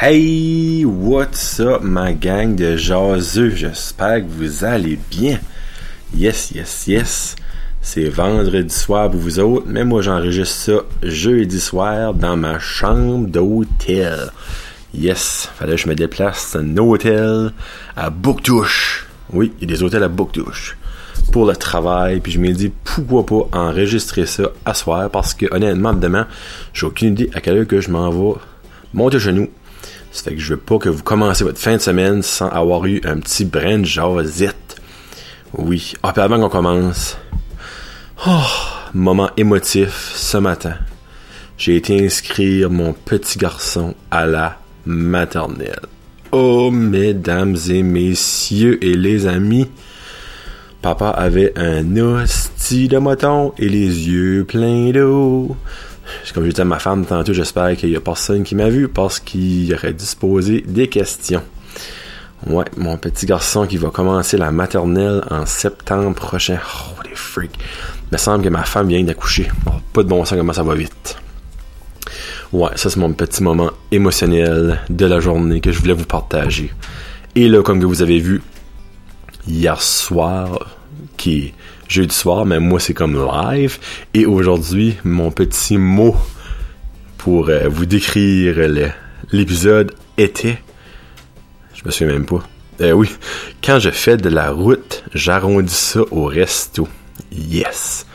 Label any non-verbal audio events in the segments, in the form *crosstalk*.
Hey, what's up ma gang de jaseux? J'espère que vous allez bien. Yes, yes, yes. C'est vendredi soir pour vous autres, mais moi j'enregistre ça jeudi soir dans ma chambre d'hôtel. Yes, fallait que je me déplace un hôtel à Bouctouche. Oui, il y a des hôtels à Bouctouche pour le travail, puis je me dis pourquoi pas enregistrer ça à soir? Parce que honnêtement demain, j'ai aucune idée à quelle heure que je m'en vais monter chez nous. Ça fait que je veux pas que vous commencez votre fin de semaine sans avoir eu un petit brin de jasette. Oui. Ah, puis avant qu'on commence, oh, moment émotif ce matin. J'ai été inscrire mon petit garçon à la maternelle. Oh, mesdames et messieurs et les amis, papa avait un hostie de moton et les yeux pleins d'eau. Comme je disais à ma femme tantôt, j'espère qu'il y a personne qui m'a vu parce qu'il aurait disposé des questions. Ouais, mon petit garçon qui va commencer la maternelle en septembre prochain. Oh, les freaks. Il me semble que ma femme vient d'accoucher. Oh, pas de bon sens comment ça va vite. Ouais, ça c'est mon petit moment émotionnel de la journée que je voulais vous partager. Et là, comme vous avez vu, hier soir, qui est jeudi soir, mais moi c'est comme live. Et aujourd'hui, mon petit mot pour euh, vous décrire l'épisode était... Je me souviens même pas. Euh, oui, quand je fais de la route, j'arrondis ça au resto. Yes!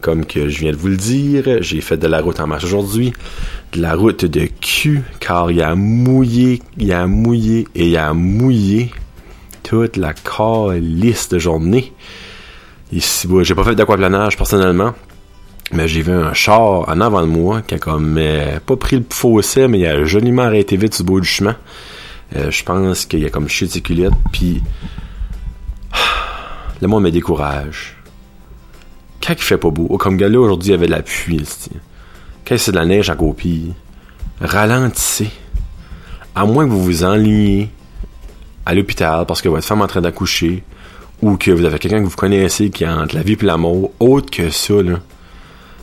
Comme que je viens de vous le dire, j'ai fait de la route en marche aujourd'hui. De la route de cul, car il a mouillé, il a mouillé et il a mouillé toute la liste de journée. Ici, j'ai pas fait d'aquaplanage personnellement, mais j'ai vu un char en avant de moi qui a comme pas pris le fossé, mais il a joliment arrêté vite sur le bout du chemin. Euh, je pense qu'il a comme culottes, puis *sighs* le monde me décourage. Quand il fait pas beau, comme gars là aujourd'hui il y avait de la pluie, quand c'est de la neige à copie, ralentissez. À moins que vous vous enligniez à l'hôpital parce que votre femme est en train d'accoucher, ou que vous avez quelqu'un que vous connaissez qui a entre la vie et l'amour, autre que ça, là.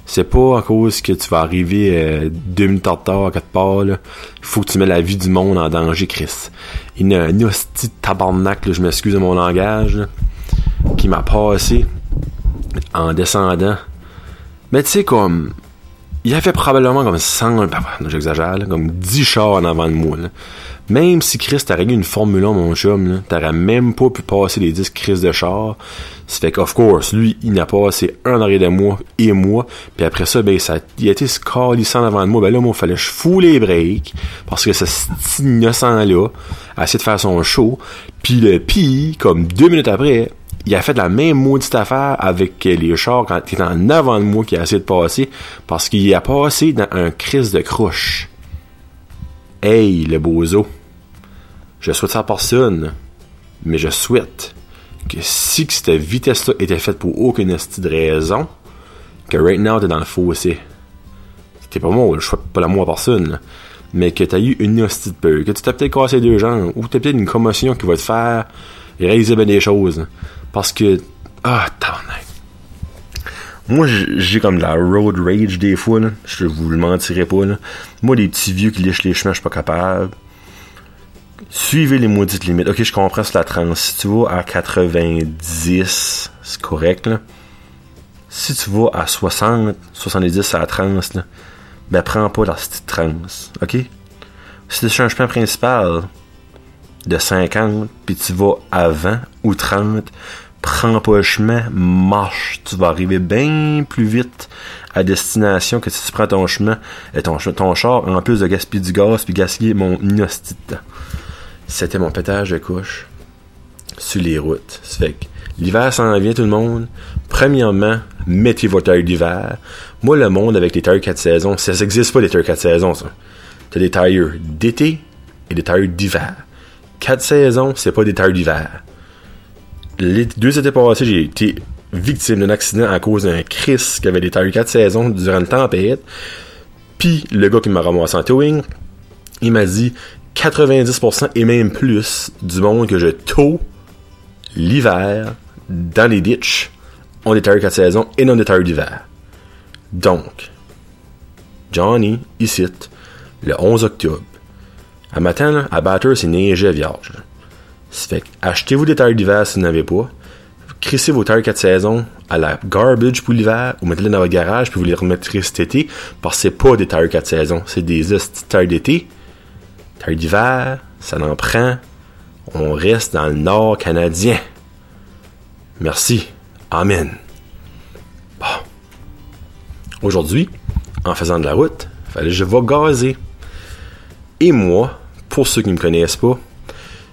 C'est pas à cause que tu vas arriver euh, deux minutes en retard à quatre part, là. Il faut que tu mets la vie du monde en danger, Chris. Il y a un hostie tabarnak, je m'excuse de mon langage, qui m'a passé en descendant. Mais tu sais, comme, il avait probablement comme 100, j'exagère, comme 10 chars en avant de moi, là. Même si Chris t'a réglé une Formule 1, mon chum, t'aurais même pas pu passer les 10 Chris de char. Ça fait qu'of course, lui, il n'a passé un arrêt de moi et moi. Puis après ça, ben, il a été scalissant avant de moi. Ben là, moi, fallait que je fous les breaks. Parce que ce innocent-là a essayé de faire son show. Puis le pire, comme deux minutes après, il a fait la même maudite affaire avec les chars quand il était en avant de moi qui a essayé de passer. Parce qu'il a passé dans un Chris de crouche. Hey, le bozo. Je souhaite ça à personne, mais je souhaite que si cette vitesse-là était faite pour aucune de raison, que right now t'es dans le fossé. C'était pas moi, je souhaite pas la moi à personne, mais que t'as eu une hostie de peur, que tu t'as peut-être cassé deux jambes, ou t'as peut-être une commotion qui va te faire réaliser bien des choses. Parce que, ah, tabarnak. Moi, j'ai comme la road rage des fois, là. Je vous le mentirai pas, là. Moi, les petits vieux qui lèchent les chemins, je suis pas capable suivez les maudites limites. Ok, je comprends sur la trans. Si tu vas à 90, c'est correct, là. Si tu vas à 60, 70 à la trans, là, ben prends pas la petite trans. Ok? Si tu un chemin principal de 50, puis tu vas 20 ou 30, prends pas le chemin, marche. Tu vas arriver bien plus vite à destination que si tu prends ton chemin et ton, ton char, en plus de gaspiller du gaz puis gaspiller mon inostite. C'était mon pétage de couche sur les routes. Ça fait que l'hiver s'en vient tout le monde. Premièrement, mettez vos tailles d'hiver. Moi, le monde avec les tailles 4 saisons, ça n'existe pas les tailles 4 saisons, ça. T'as des tailleurs d'été et des tailleurs d'hiver. 4 saisons, c'est pas des tailleurs d'hiver. Les deux étés passés, j'ai été victime d'un accident à cause d'un Chris qui avait des tailleurs 4 saisons durant le tempête. Puis, le gars qui m'a ramassé en towing, il m'a dit 90% et même plus du monde que je tow l'hiver dans les ditches ont des tailleurs 4 saisons et non des d'hiver. Donc, Johnny, ici, le 11 octobre, À matin, à Batter, c'est neigeait vierge. Ça fait achetez-vous des tailles d'hiver si vous n'avez pas. Crissez vos tailles 4 saisons à la garbage pour l'hiver ou mettez-les dans votre garage puis vous les remettrez cet été parce que c'est pas des tailles 4 saisons, c'est des tailles d'été. Tailles d'hiver, ça n'en prend. On reste dans le nord canadien. Merci. Amen. Bon. Aujourd'hui, en faisant de la route, fallait que je vais gazer. Et moi, pour ceux qui ne me connaissent pas,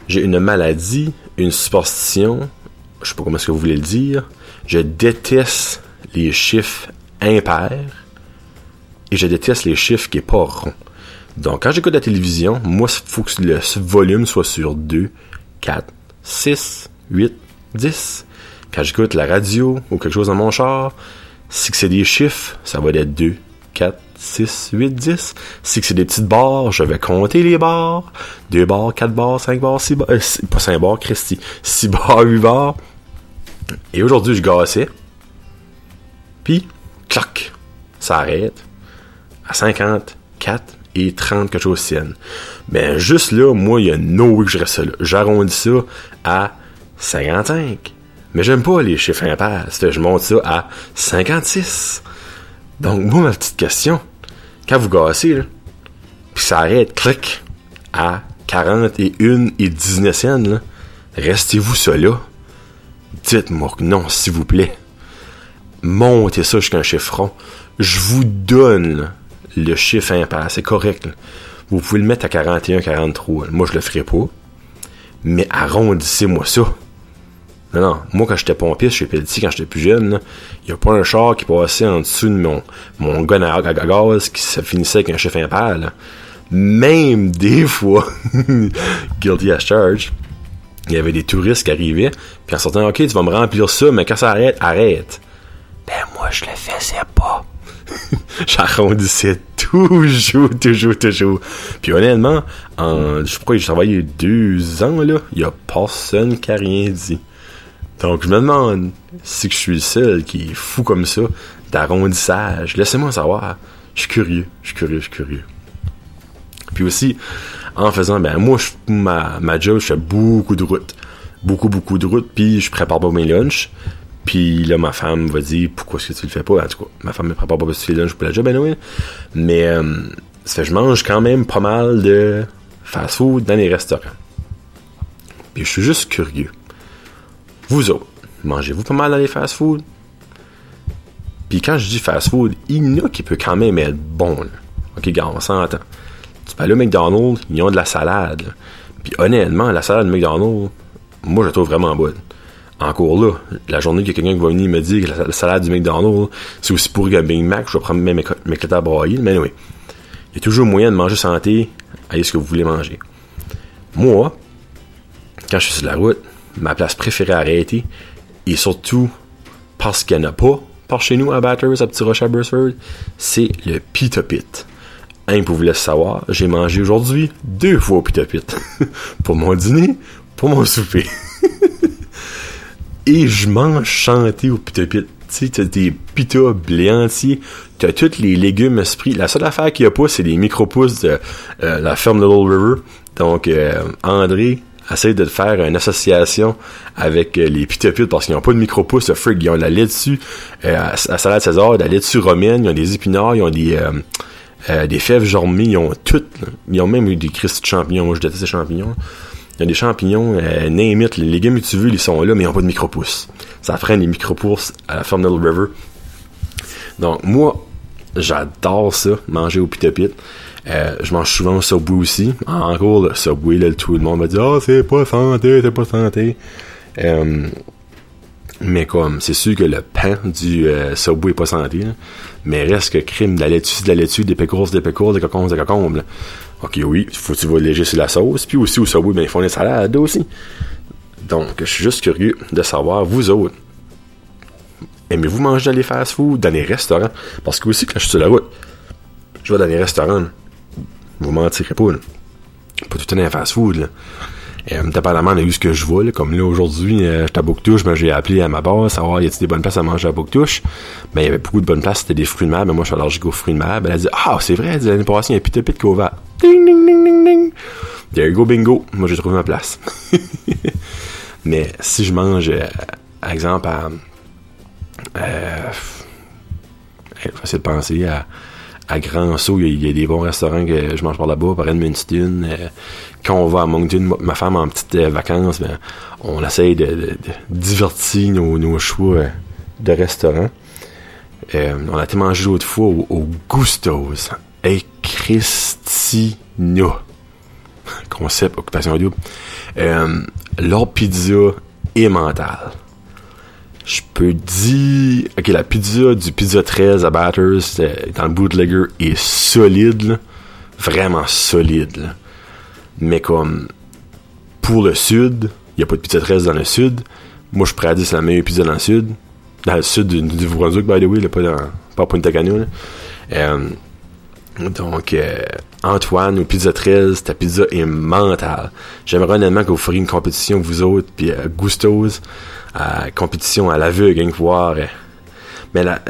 j'ai une maladie, une superstition, je sais pas comment est-ce que vous voulez le dire, je déteste les chiffres impairs et je déteste les chiffres qui sont pas ronds. Donc, quand j'écoute la télévision, moi, il faut que le volume soit sur 2, 4, 6, 8, 10. Quand j'écoute la radio ou quelque chose dans mon char, si c'est des chiffres, ça va être 2, 4, 6, 8, 10. Si c'est des petites barres, je vais compter les barres. 2 barres, 4 barres, 5 barres, 6 barres. Euh, pas 5 barres, Christy. 6 *laughs* barres, 8 barres. Et aujourd'hui, je gassais. Puis, clac, ça arrête. À 54 et 30 quelque chose sienne. Ben, juste là, moi, il y a no way que je reste là. J'arrondis ça à 55. Mais j'aime pas les chiffres impairs. Je monte ça à 56. Donc, moi, ma petite question, quand vous gassez, puis ça arrête, clic, à 41 et 19 cents, restez-vous là. Dites-moi que non, s'il vous plaît. Montez ça jusqu'à un chiffron. Je vous donne le chiffre impair, c'est correct. Vous pouvez le mettre à 41, 43. Moi, je le ferai pas. Mais arrondissez-moi ça. Non, non. Moi, quand j'étais pompiste chez Pelletier, quand j'étais plus jeune, il n'y a pas un char qui passait en dessous de mon, mon gun à, gaz qui se finissait avec un chiffre impair. Même des *laughs* fois, *laughs* guilty as charge, il y avait des touristes qui arrivaient, puis en sortant, OK, tu vas me remplir ça, mais quand ça arrête, arrête. Ben, moi, je le faisais pas. *laughs* J'arrondissais toujours, toujours, toujours. Puis honnêtement, en, je crois que j'ai travaillé deux ans, là, il y a personne qui a rien dit. Donc, je me demande si je suis le seul qui est fou comme ça d'arrondissage. Laissez-moi savoir. Je suis curieux, je suis curieux, je suis curieux. Puis aussi, en faisant, ben moi, ma, ma job, je fais beaucoup de routes. Beaucoup, beaucoup de routes, puis je prépare pas mes lunchs. Puis là, ma femme va dire, pourquoi est-ce que tu le fais pas? En tout cas, ma femme me prépare pas mes lunchs pour la job, ben oui. Mais, euh, fait je mange quand même pas mal de fast-food dans les restaurants. Puis je suis juste curieux. Vous autres, mangez-vous pas mal dans les fast-food? Puis quand je dis fast-food, il y en a qui peut quand même être bon. Là. Ok, gars, on s'entend. Tu peux aller au McDonald's, ils ont de la salade. Puis honnêtement, la salade de McDonald's, moi je la trouve vraiment bonne. Encore là, la journée qu'il y a quelqu'un qui va venir me dire que la, salade du McDonald's, c'est aussi pour qu'un Big Mac, je vais prendre mes, mes à. Mais oui, il y a toujours moyen de manger santé, allez ce que vous voulez manger. Moi, quand je suis sur la route, ma place préférée à arrêter, et surtout parce qu'il n'y en a pas par chez nous à Batters, à Petit Roche à Burstford, c'est le Pita Pit. Un, pour vous laisser savoir, j'ai mangé aujourd'hui deux fois au Pita Pit. *laughs* pour mon dîner, pour mon souper. *laughs* et je mange chanté au Pita Pit. Tu t'as des pita blé entier, t'as tous les légumes esprits. La seule affaire qu'il n'y a pas, c'est les micro-pousses de euh, la ferme de Little River. Donc, euh, André, essaye de faire une association avec euh, les pita parce qu'ils n'ont pas de micro-pouces, frig, ils ont de la laitue euh, à, salade César, de la laitue romaine, ils ont des épinards, ils ont des euh, euh des fèves jormées, ils ont tout. Ils ont même eu des cristes de champignons, moi je déteste ces champignons. Il y a des champignons, euh, les légumes que tu veux, ils sont là, mais ils n'ont pas de micro-pouces. Ça freine les micro-pouces à la ferme River. Donc moi, j'adore ça, manger au pita euh, je mange souvent au Subway aussi. En gros, le Subway, là, tout le monde va dire « Ah, oh, c'est pas santé, c'est pas santé. Euh, mais comme, c'est sûr que le pain du euh, est pas santé, mais reste que crime de la laitue, de la laitue, des pécores, des pécores, des cocombes, des cocombes. Ok, oui, faut que tu vas léger sur la sauce, puis aussi au Subway, ben, ils font des salades aussi. Donc, je suis juste curieux de savoir, vous autres, aimez-vous manger dans les fast-food, dans les restaurants? Parce que aussi, quand je suis sur la route, je vais dans les restaurants, vous mentirez pas, là. Pas tout un fast-food, là. Euh, dépendamment de ce que je vois, là, comme là aujourd'hui, euh, j'étais à Bouctouche, ben, j'ai appelé à ma base, savoir y a-t-il des bonnes places à manger à Bouctouche. Ben, il y avait beaucoup de bonnes places, c'était des fruits de mer, mais moi je suis allergique aux fruits de mer. Ben, elle a dit Ah, c'est vrai, l'année passée, il y a pita pit ouvert. Ding ding ding ding ding. there you go bingo, moi j'ai trouvé ma place. *laughs* Mais si je mange, euh, par exemple, à. Euh, de penser à, à Grand Saut, il y, a, des bons restaurants que je mange par là-bas, par Edmundston. Euh, quand on va à Moncton, ma femme en petites euh, vacances, ben, on essaye de, divertir nos, choix de restaurants. on a été manger l'autre fois au, au Gusto's. Et Christina. Concept, occupation double. Euh, leur pizza est mentale. Je peux dire. Ok, la pizza du Pizza 13 à Batters dans le bootlegger est solide, vraiment solide. Mais comme pour le sud, il n'y a pas de Pizza 13 dans le sud. Moi, je pourrais dire c'est la meilleure pizza dans le sud. Dans le sud du, du Brunswick, by the way, pas, dans, pas à Punta Cana. Euh, donc, euh, Antoine, ou Pizza 13, ta pizza est mentale. J'aimerais honnêtement que vous feriez une compétition, vous autres, puis euh, euh, compétition à l'aveugle, hein, voir. Euh, mais la,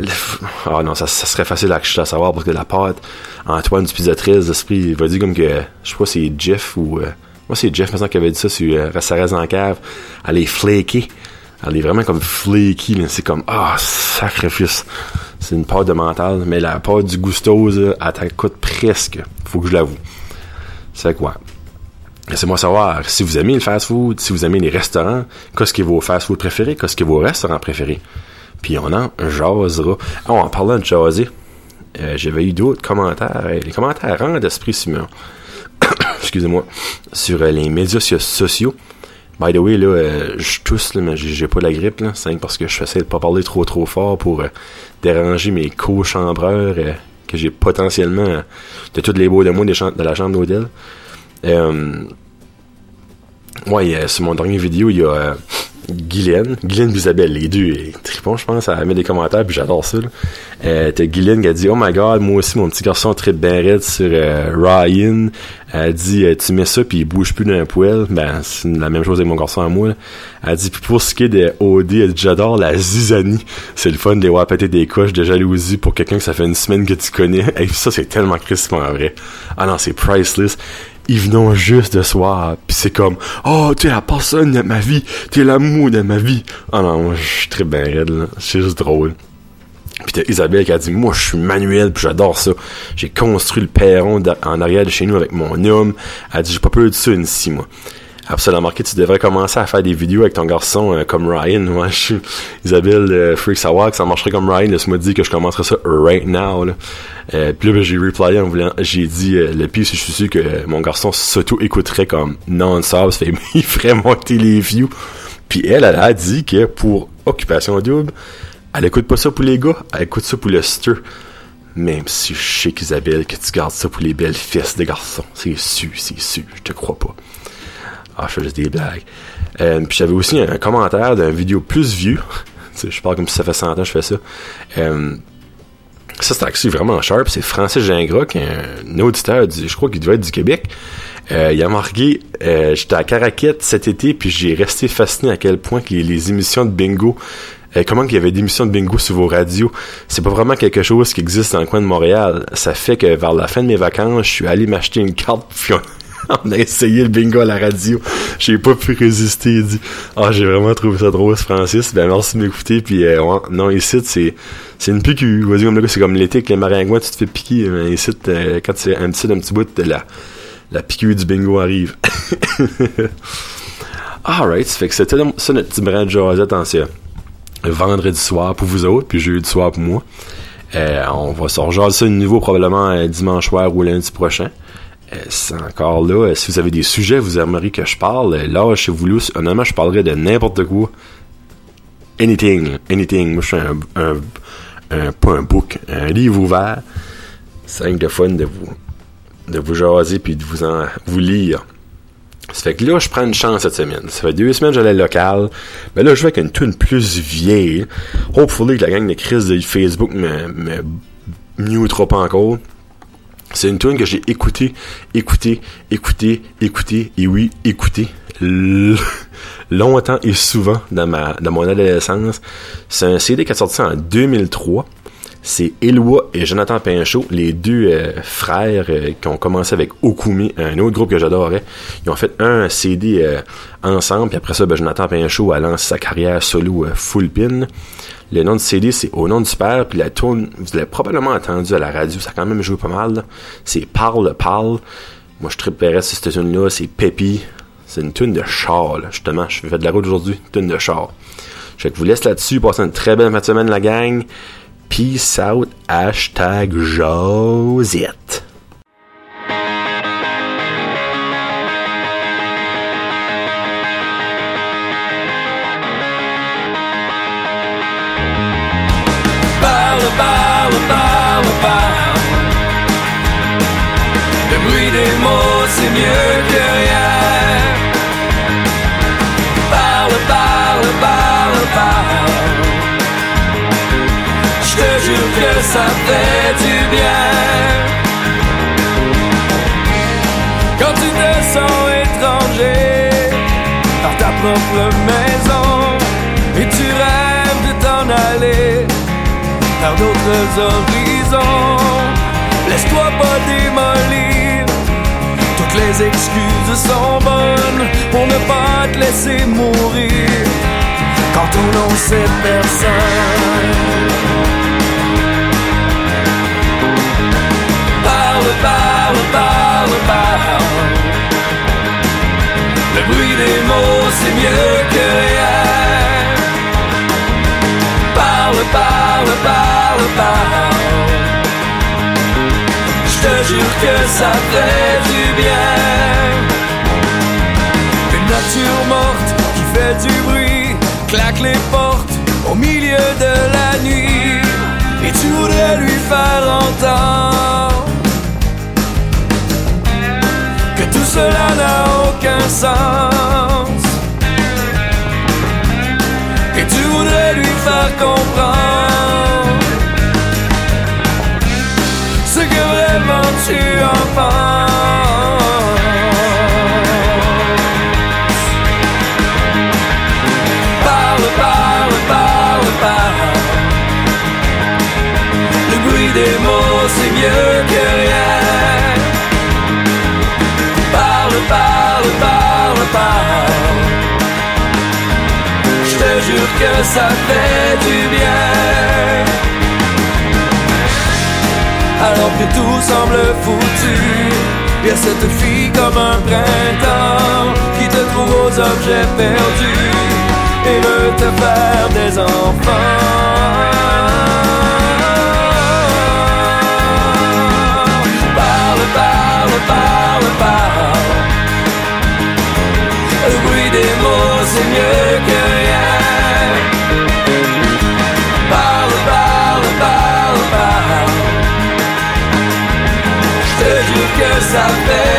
oh non, ça, serait facile à, à, savoir parce que la pâte, Antoine du Pizza 13, d'esprit, il va dire comme que, je si c'est Jeff ou, euh, moi c'est Jeff maintenant qui avait dit ça sur euh, reste en cave, elle est flaky. Elle est vraiment comme flaky, c'est comme, ah, oh, sacrifice. C'est une pâte de mental, mais la pâte du Gusto's, elle coûte presque. Faut que je l'avoue. C'est quoi? Laissez-moi savoir si vous aimez le fast-food, si vous aimez les restaurants, qu'est-ce qui est vos fast-food préférés, qu'est-ce qui est vos restaurants préférés? Puis on en jasera. Oh, en parlant de jaser, euh, j'avais eu d'autres commentaires. Les commentaires rendent d'esprit Simon. *coughs* Excusez-moi. Sur euh, les médias sociaux. By the way, là, euh, je tousse, là, mais j'ai pas la grippe, là. C'est parce que je essaie de pas parler trop trop fort pour euh, déranger mes co-chambreurs euh, que j'ai potentiellement de toutes les beaux de moi de la chambre d'hôtel. ouais, sur mon dernier vidéo, il y a Guylaine, Guylaine et Isabelle, les deux, et tripon, je pense, elle met des commentaires, puis j'adore ça. Euh, T'as Guylaine qui a dit, oh my god, moi aussi, mon petit garçon très bien raide sur euh, Ryan. Elle dit, euh, tu mets ça, puis il bouge plus d'un poêle. Ben, c'est la même chose avec mon garçon à moi. Là. Elle dit, puis pour ce qui est de OD, elle dit, j'adore la zizanie. C'est le fun de voir péter des coches de jalousie pour quelqu'un que ça fait une semaine que tu connais. *laughs* Et ça, c'est tellement crispant vrai. Ah non, c'est priceless ils venaient juste de soir, puis c'est comme oh tu es la personne de ma vie, tu es l'amour de ma vie. Ah non, moi je suis très bien raide là, c'est juste drôle. Puis t'as Isabelle qui a dit moi je suis manuel puis j'adore ça. J'ai construit le perron en arrière de chez nous avec mon homme. Elle a dit j'ai pas peur de ça ici moi. Absolument marqué, tu devrais commencer à faire des vidéos avec ton garçon euh, comme Ryan. *laughs* Moi, je suis Isabelle euh, Freak Savoir que ça marcherait comme Ryan. Laisse-moi dire que je commencerai ça right now. Là. Euh, puis là, j'ai replyé en voulant, j'ai dit, euh, le pire, je suis sûr que mon garçon s'auto-écouterait comme non-stop, fait, *laughs* il ferait monter les views. Puis elle, elle a dit que pour Occupation Double, elle écoute pas ça pour les gars, elle écoute ça pour le stir. Même si je sais qu'Isabelle, que tu gardes ça pour les belles fesses des garçons. C'est sûr, c'est sûr, je te crois pas. Ah, je fais juste des blagues. Euh, puis j'avais aussi un commentaire d'un vidéo plus vieux. *laughs* je parle comme si ça fait 100 ans que je fais ça. Euh, ça, c'est actually vraiment sharp. C'est Francis Gingras, qui est un auditeur, du, je crois qu'il devait être du Québec. Euh, il a marqué euh, J'étais à Caraquette cet été, puis j'ai resté fasciné à quel point que les, émissions de bingo euh, comment qu'il y avait des émissions de bingo sur vos radios, c'est pas vraiment quelque chose qui existe dans le coin de Montréal. Ça fait que vers la fin de mes vacances, je suis allé m'acheter une carte, *laughs* a essayé le bingo à la radio. J'ai pas pu résister. Il dit Ah, j'ai vraiment trouvé ça drôle, Francis. Ben merci de m'écouter. Puis euh, non, ici, c'est c'est une piqûre. Vas-y, comme le c'est comme l'été avec les maringouins, tu te fais piquer. Mais ici, euh, quand tu un petit, un petit bout, la, la piqûre du bingo arrive. *laughs* Alright, fait que c'était ça notre petit brin de jasette en vendredi soir pour vous autres, puis jeudi soir pour moi. Euh, on va se rejoindre ça de nouveau probablement dimanche soir ou lundi prochain. Euh, c'est encore là. Euh, si vous avez des sujets, vous aimeriez que je parle, euh, là, chez vous, honnêtement, je parlerai de n'importe quoi. Anything, anything. Moi, je suis un, un, pas un book, un livre ouvert. C'est de fun de vous, de vous jaser puis de vous en, vous lire. Ça fait que là, je prends une chance cette semaine. Ça fait deux semaines que j'allais local. Mais là, je vais avec une tune plus vieille. Hopefully que la gang de crise de Facebook me, me mute trop encore. C'est une tune que j'ai écouté, écouté, écouté, écouté, et oui, écouté longtemps et souvent dans ma dans mon adolescence. C'est un CD qui est sorti en 2003. c'est Eloi et Jonathan Pinchot, les deux euh, frères euh, qui ont commencé avec Okumi, un autre groupe que j'adorais. Ils ont fait un CD euh, ensemble, puis après ça, ben, Jonathan Pinchot a lancé sa carrière solo full pin. Le nom du CD, c'est Au nom du père, puis la tune, vous l'avez probablement entendu à la radio, ça a quand même joué pas mal. C'est Parle, Parle. Moi, je triperais sur cette tune-là, c'est Peppy. C'est une tune de char, justement. Je fais de la route aujourd'hui, tune de char. Je vous laisse là-dessus. Passez une très belle fin de semaine, la gang. Peace out. Hashtag Josette. Mieux que rien. Parle, parle, parle, parle. Je te jure que ça fait du bien. Quand tu te sens étranger par ta propre maison et tu rêves de t'en aller vers d'autres horizons. Laisse-toi pas démolir. Les excuses sont bonnes pour ne pas te laisser mourir. Quand on n'en sait personne. Parle, parle, parle, parle. Le bruit des mots, c'est mieux que rien. Parle, parle, parle, parle. Je te jure que ça fait les portes au milieu de la nuit. Et tu voudrais lui faire entendre que tout cela n'a aucun sens. Et tu voudrais lui faire comprendre mieux que rien. Parle, parle, parle, parle. Je te jure que ça fait du bien. Alors que tout semble foutu, y a cette fille comme un printemps qui te trouve aux objets perdus et veut te faire des enfants. Parle, parle. Le bruit des mots, c'est mieux que rien. Parle, parle, parle, parle. Je te jure que ça fait